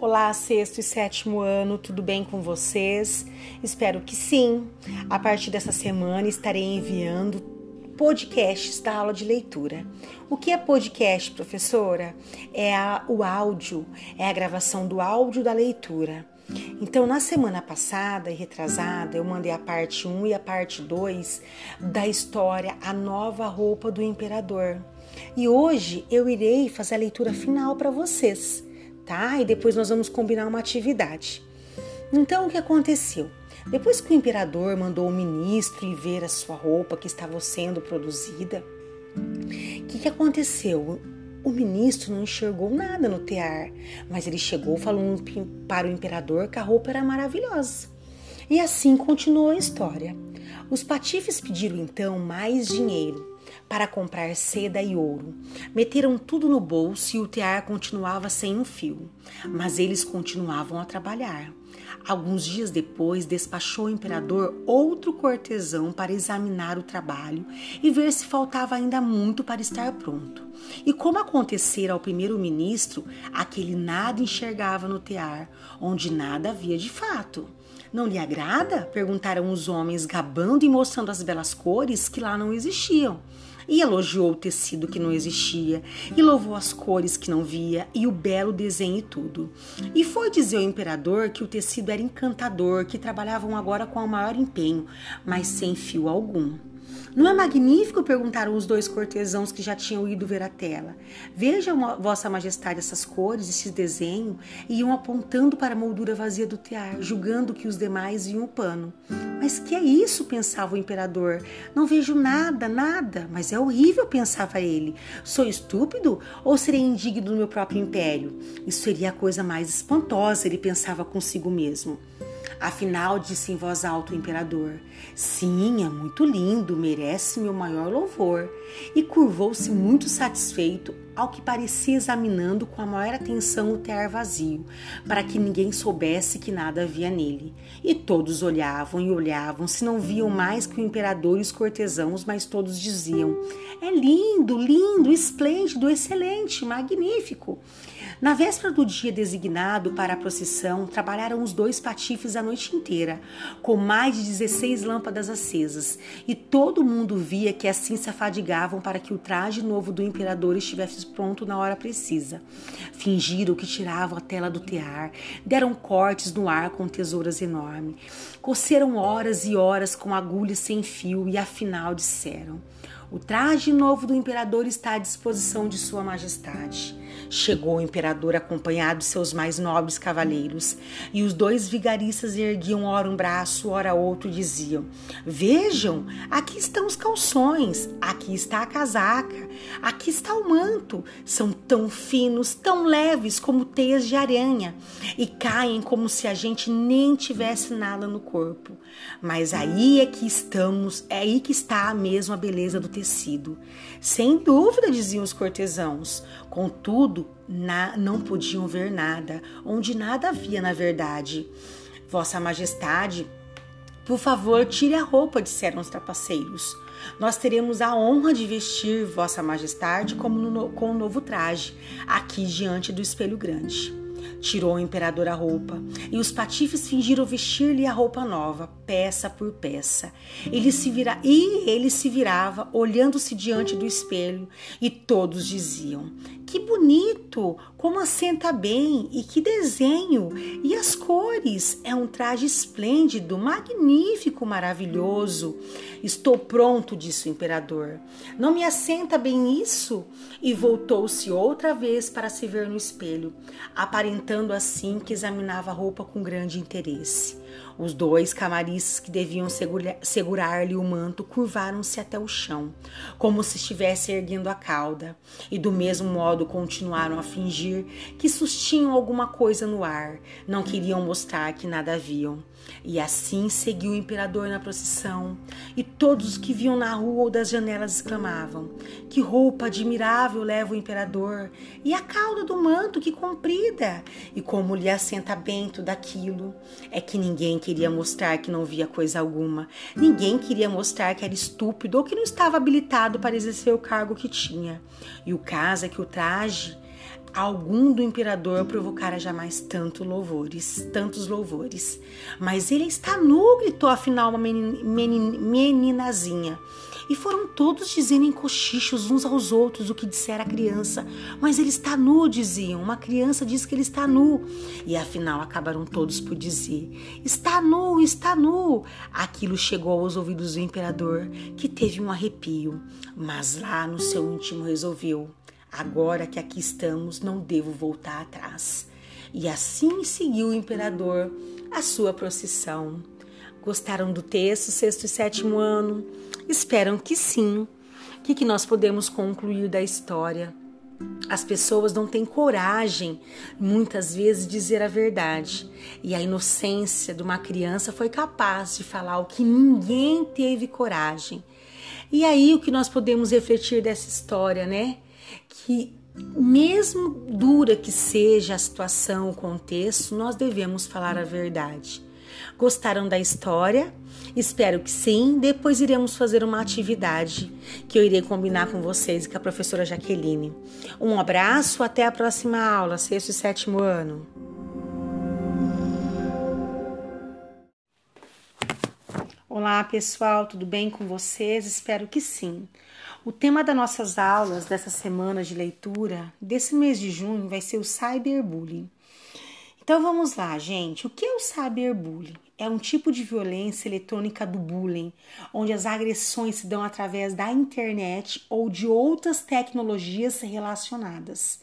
Olá, sexto e sétimo ano, tudo bem com vocês? Espero que sim. A partir dessa semana estarei enviando podcasts da aula de leitura. O que é podcast, professora? É a, o áudio, é a gravação do áudio da leitura. Então, na semana passada e retrasada, eu mandei a parte 1 e a parte 2 da história A Nova Roupa do Imperador. E hoje eu irei fazer a leitura final para vocês tá? E depois nós vamos combinar uma atividade. Então, o que aconteceu? Depois que o imperador mandou o ministro ir ver a sua roupa que estava sendo produzida, o que, que aconteceu? O ministro não enxergou nada no tear, mas ele chegou falando para o imperador que a roupa era maravilhosa. E assim continuou a história. Os patifes pediram então mais dinheiro para comprar seda e ouro. Meteram tudo no bolso e o tear continuava sem um fio, mas eles continuavam a trabalhar. Alguns dias depois, despachou o imperador outro cortesão para examinar o trabalho e ver se faltava ainda muito para estar pronto. E como acontecera ao primeiro-ministro, aquele nada enxergava no tear, onde nada havia de fato. Não lhe agrada? perguntaram os homens, gabando e mostrando as belas cores que lá não existiam e elogiou o tecido que não existia, e louvou as cores que não via, e o belo desenho e tudo. E foi dizer ao imperador que o tecido era encantador, que trabalhavam agora com o maior empenho, mas sem fio algum. Não é magnífico? perguntaram os dois cortesãos que já tinham ido ver a tela. Veja, Vossa Majestade, essas cores, esse desenho, e iam apontando para a moldura vazia do tear, julgando que os demais iam o pano. Mas que é isso? pensava o imperador. Não vejo nada, nada. Mas é horrível, pensava ele. Sou estúpido ou serei indigno do meu próprio império? Isso seria a coisa mais espantosa, ele pensava consigo mesmo. Afinal, disse em voz alta o imperador: Sim, é muito lindo, merece meu maior louvor. E curvou-se muito satisfeito, ao que parecia examinando com a maior atenção o tear vazio, para que ninguém soubesse que nada havia nele. E todos olhavam e olhavam, se não viam mais que o imperador e os cortesãos, mas todos diziam: É lindo, lindo, esplêndido, excelente, magnífico. Na véspera do dia designado para a procissão, trabalharam os dois patifes a noite inteira, com mais de 16 lâmpadas acesas, e todo mundo via que assim se afadigavam para que o traje novo do imperador estivesse pronto na hora precisa. Fingiram que tiravam a tela do tear, deram cortes no ar com tesouras enormes, coceram horas e horas com agulhas sem fio e afinal disseram: o traje novo do imperador está à disposição de Sua Majestade. Chegou o imperador acompanhado de seus mais nobres cavaleiros, e os dois vigaristas erguiam ora um braço, ora outro e diziam: Vejam, aqui estão os calções, aqui está a casaca, aqui está o manto. São tão finos, tão leves como teias de aranha, e caem como se a gente nem tivesse nada no corpo. Mas aí é que estamos, é aí que está mesmo a beleza do tecido. Sem dúvida, diziam os cortesãos. Contudo, na, não podiam ver nada, onde nada havia na verdade. Vossa Majestade, por favor, tire a roupa, disseram os trapaceiros. Nós teremos a honra de vestir Vossa Majestade como no, com um novo traje, aqui diante do espelho grande. Tirou o imperador a roupa, e os patifes fingiram vestir-lhe a roupa nova, peça por peça. Ele se vira... E ele se virava, olhando-se diante do espelho, e todos diziam: Que bonito! Como assenta bem! E que desenho! E as cores! É um traje esplêndido, magnífico, maravilhoso. Estou pronto, disse o imperador. Não me assenta bem isso? E voltou-se outra vez para se ver no espelho, aparentando assim que examinava a roupa com grande interesse. Os dois camaristas que deviam segurar-lhe o manto curvaram-se até o chão, como se estivesse erguendo a cauda, e do mesmo modo continuaram a fingir que sustinham alguma coisa no ar, não queriam mostrar que nada viam. E assim seguiu o imperador na procissão, e todos os que viam na rua ou das janelas exclamavam: Que roupa admirável leva o imperador! E a cauda do manto, que comprida! E como lhe assenta bem tudo aquilo! É que ninguém queria mostrar que não via coisa alguma, ninguém queria mostrar que era estúpido ou que não estava habilitado para exercer o cargo que tinha. E o caso é que o traje algum do imperador provocara jamais tanto louvores, tantos louvores. Mas ele está nu, gritou afinal uma menin, menin, meninazinha. E foram todos dizendo em cochichos uns aos outros o que dissera a criança. Mas ele está nu, diziam. Uma criança diz que ele está nu. E afinal acabaram todos por dizer: Está nu, está nu. Aquilo chegou aos ouvidos do imperador, que teve um arrepio. Mas lá no seu íntimo resolveu: Agora que aqui estamos, não devo voltar atrás. E assim seguiu o imperador a sua procissão. Gostaram do texto, sexto e sétimo ano? Esperam que sim. O que, que nós podemos concluir da história? As pessoas não têm coragem, muitas vezes, de dizer a verdade. E a inocência de uma criança foi capaz de falar o que ninguém teve coragem. E aí o que nós podemos refletir dessa história, né? Que mesmo dura que seja a situação, o contexto, nós devemos falar a verdade. Gostaram da história? Espero que sim. Depois iremos fazer uma atividade que eu irei combinar com vocês e com a professora Jaqueline. Um abraço, até a próxima aula, sexto e sétimo ano. Olá pessoal, tudo bem com vocês? Espero que sim. O tema das nossas aulas dessa semana de leitura, desse mês de junho, vai ser o cyberbullying. Então vamos lá, gente. O que é o cyberbullying? É um tipo de violência eletrônica do bullying, onde as agressões se dão através da internet ou de outras tecnologias relacionadas.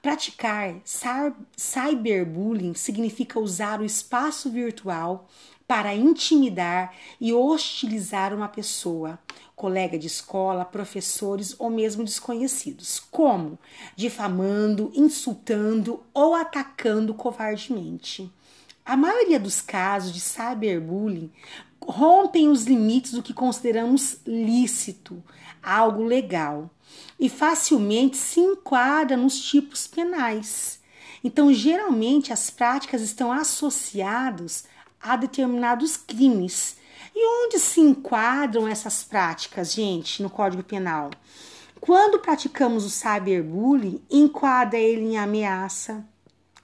Praticar cyberbullying significa usar o espaço virtual para intimidar e hostilizar uma pessoa, colega de escola, professores ou mesmo desconhecidos. Como? Difamando, insultando ou atacando covardemente. A maioria dos casos de cyberbullying rompem os limites do que consideramos lícito, algo legal, e facilmente se enquadra nos tipos penais. Então, geralmente, as práticas estão associadas a determinados crimes. E onde se enquadram essas práticas, gente, no Código Penal? Quando praticamos o cyberbullying, enquadra ele em ameaça,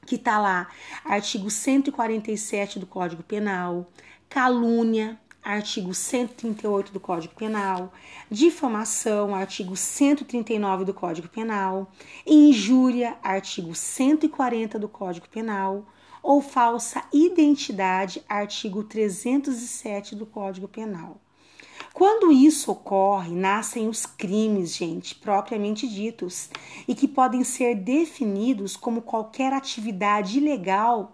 que está lá, artigo 147 do Código Penal, calúnia, artigo 138 do Código Penal, difamação, artigo 139 do Código Penal, injúria, artigo 140 do Código Penal, ou falsa identidade, artigo 307 do Código Penal. Quando isso ocorre, nascem os crimes, gente, propriamente ditos, e que podem ser definidos como qualquer atividade ilegal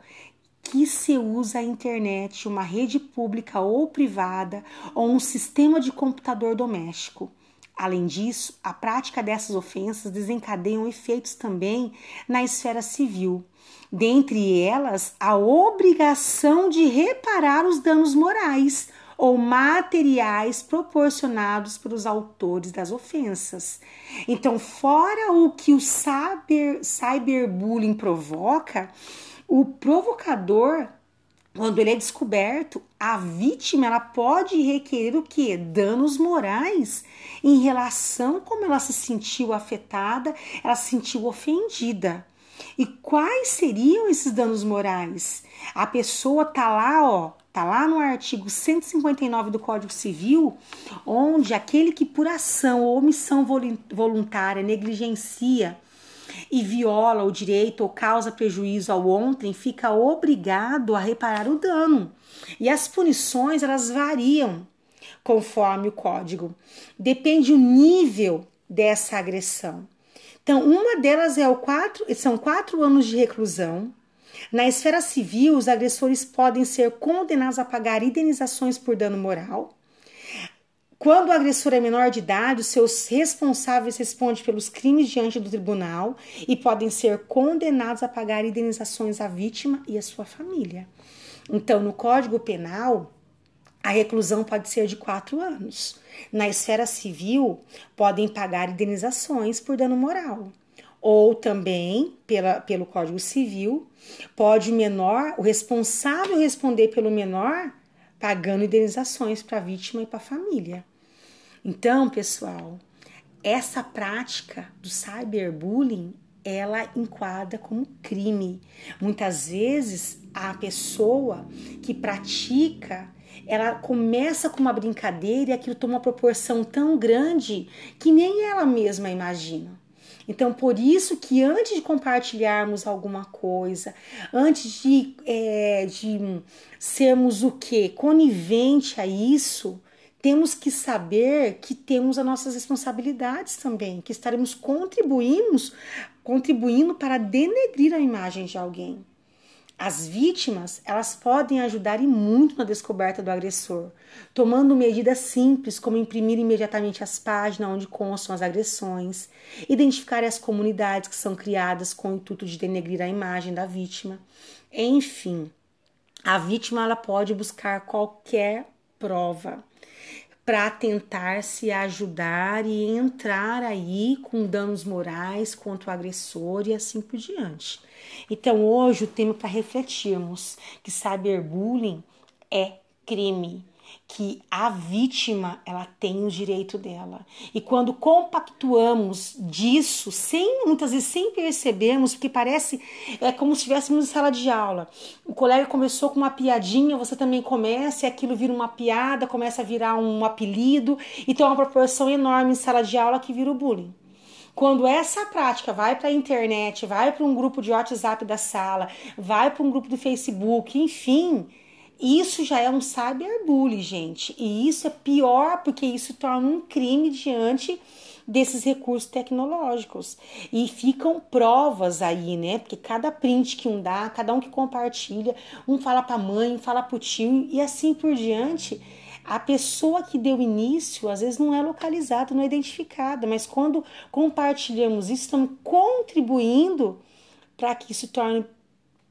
que se usa a internet, uma rede pública ou privada, ou um sistema de computador doméstico. Além disso, a prática dessas ofensas desencadeiam efeitos também na esfera civil, dentre elas a obrigação de reparar os danos morais ou materiais proporcionados pelos autores das ofensas. Então, fora o que o cyber, cyberbullying provoca, o provocador, quando ele é descoberto, a vítima ela pode requerer o que? Danos morais em relação como ela se sentiu afetada, ela se sentiu ofendida. E quais seriam esses danos morais? A pessoa tá lá, ó, tá lá no artigo 159 do Código Civil, onde aquele que por ação ou omissão voluntária negligencia e viola o direito ou causa prejuízo ao ontem, fica obrigado a reparar o dano. E as punições elas variam conforme o código. Depende o nível dessa agressão. Então, uma delas é o quatro, são quatro anos de reclusão. Na esfera civil, os agressores podem ser condenados a pagar indenizações por dano moral. Quando o agressor é menor de idade, os seus responsáveis respondem pelos crimes diante do tribunal e podem ser condenados a pagar indenizações à vítima e à sua família. Então, no Código Penal, a reclusão pode ser de quatro anos. Na esfera civil, podem pagar indenizações por dano moral. Ou também, pela, pelo Código Civil, pode o menor, o responsável responder pelo menor, pagando indenizações para a vítima e para a família. Então, pessoal, essa prática do cyberbullying ela enquadra como crime. Muitas vezes a pessoa que pratica ela começa com uma brincadeira e aquilo toma uma proporção tão grande que nem ela mesma imagina. Então, por isso que antes de compartilharmos alguma coisa, antes de, é, de sermos o que? Conivente a isso, temos que saber que temos as nossas responsabilidades também, que estaremos contribuindo para denegrir a imagem de alguém. As vítimas, elas podem ajudar e muito na descoberta do agressor, tomando medidas simples como imprimir imediatamente as páginas onde constam as agressões, identificar as comunidades que são criadas com o intuito de denegrir a imagem da vítima. Enfim, a vítima ela pode buscar qualquer prova para tentar se ajudar e entrar aí com danos morais contra o agressor e assim por diante. Então, hoje o tema para refletirmos que cyberbullying é crime que a vítima ela tem o direito dela. E quando compactuamos disso, sem muitas vezes sem percebermos, porque parece é como se estivéssemos em sala de aula. O colega começou com uma piadinha, você também começa, e aquilo vira uma piada, começa a virar um apelido, e tem uma proporção enorme em sala de aula que vira o bullying. Quando essa prática vai para a internet, vai para um grupo de WhatsApp da sala, vai para um grupo do Facebook, enfim, isso já é um cyberbullying, gente. E isso é pior porque isso torna um crime diante desses recursos tecnológicos. E ficam provas aí, né? Porque cada print que um dá, cada um que compartilha, um fala para a mãe, um fala para o tio e assim por diante. A pessoa que deu início, às vezes não é localizada, não é identificada, mas quando compartilhamos isso, estamos contribuindo para que isso torne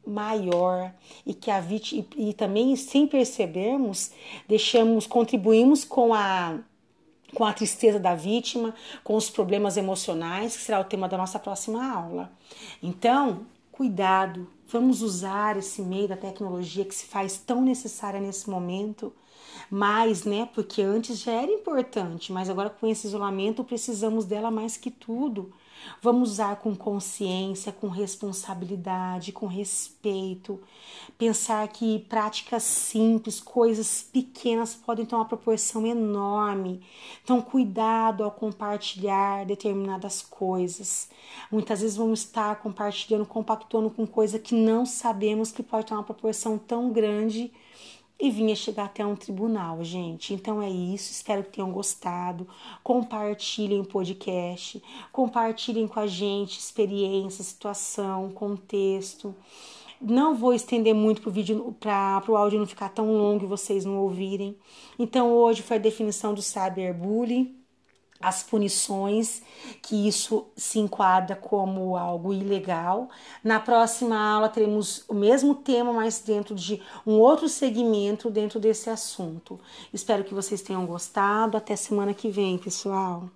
maior e que a vítima e, e também sem percebermos deixamos contribuímos com a com a tristeza da vítima, com os problemas emocionais, que será o tema da nossa próxima aula. Então, cuidado, vamos usar esse meio da tecnologia que se faz tão necessária nesse momento, mais, né? Porque antes já era importante, mas agora com esse isolamento precisamos dela mais que tudo. Vamos usar com consciência, com responsabilidade, com respeito. Pensar que práticas simples, coisas pequenas podem ter uma proporção enorme. Então, cuidado ao compartilhar determinadas coisas. Muitas vezes vamos estar compartilhando, compactuando com coisa que não sabemos que pode ter uma proporção tão grande e vinha chegar até um tribunal, gente. Então é isso, espero que tenham gostado. Compartilhem o podcast, compartilhem com a gente experiência, situação, contexto. Não vou estender muito para o vídeo, para o áudio não ficar tão longo e vocês não ouvirem. Então hoje foi a definição do cyberbullying as punições, que isso se enquadra como algo ilegal. Na próxima aula teremos o mesmo tema, mas dentro de um outro segmento dentro desse assunto. Espero que vocês tenham gostado. Até semana que vem, pessoal.